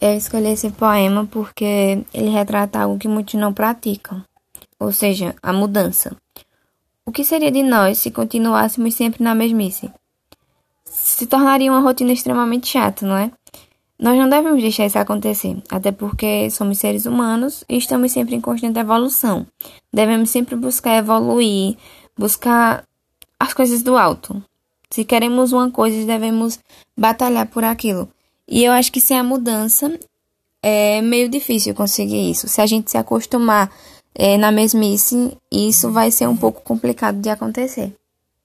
Eu escolhi esse poema porque ele retrata algo que muitos não praticam, ou seja, a mudança. O que seria de nós se continuássemos sempre na mesmice? Se tornaria uma rotina extremamente chata, não é? Nós não devemos deixar isso acontecer, até porque somos seres humanos e estamos sempre em constante evolução. Devemos sempre buscar evoluir, buscar as coisas do alto. Se queremos uma coisa, devemos batalhar por aquilo. E eu acho que sem a mudança é meio difícil conseguir isso. Se a gente se acostumar é, na mesmice, isso vai ser um pouco complicado de acontecer.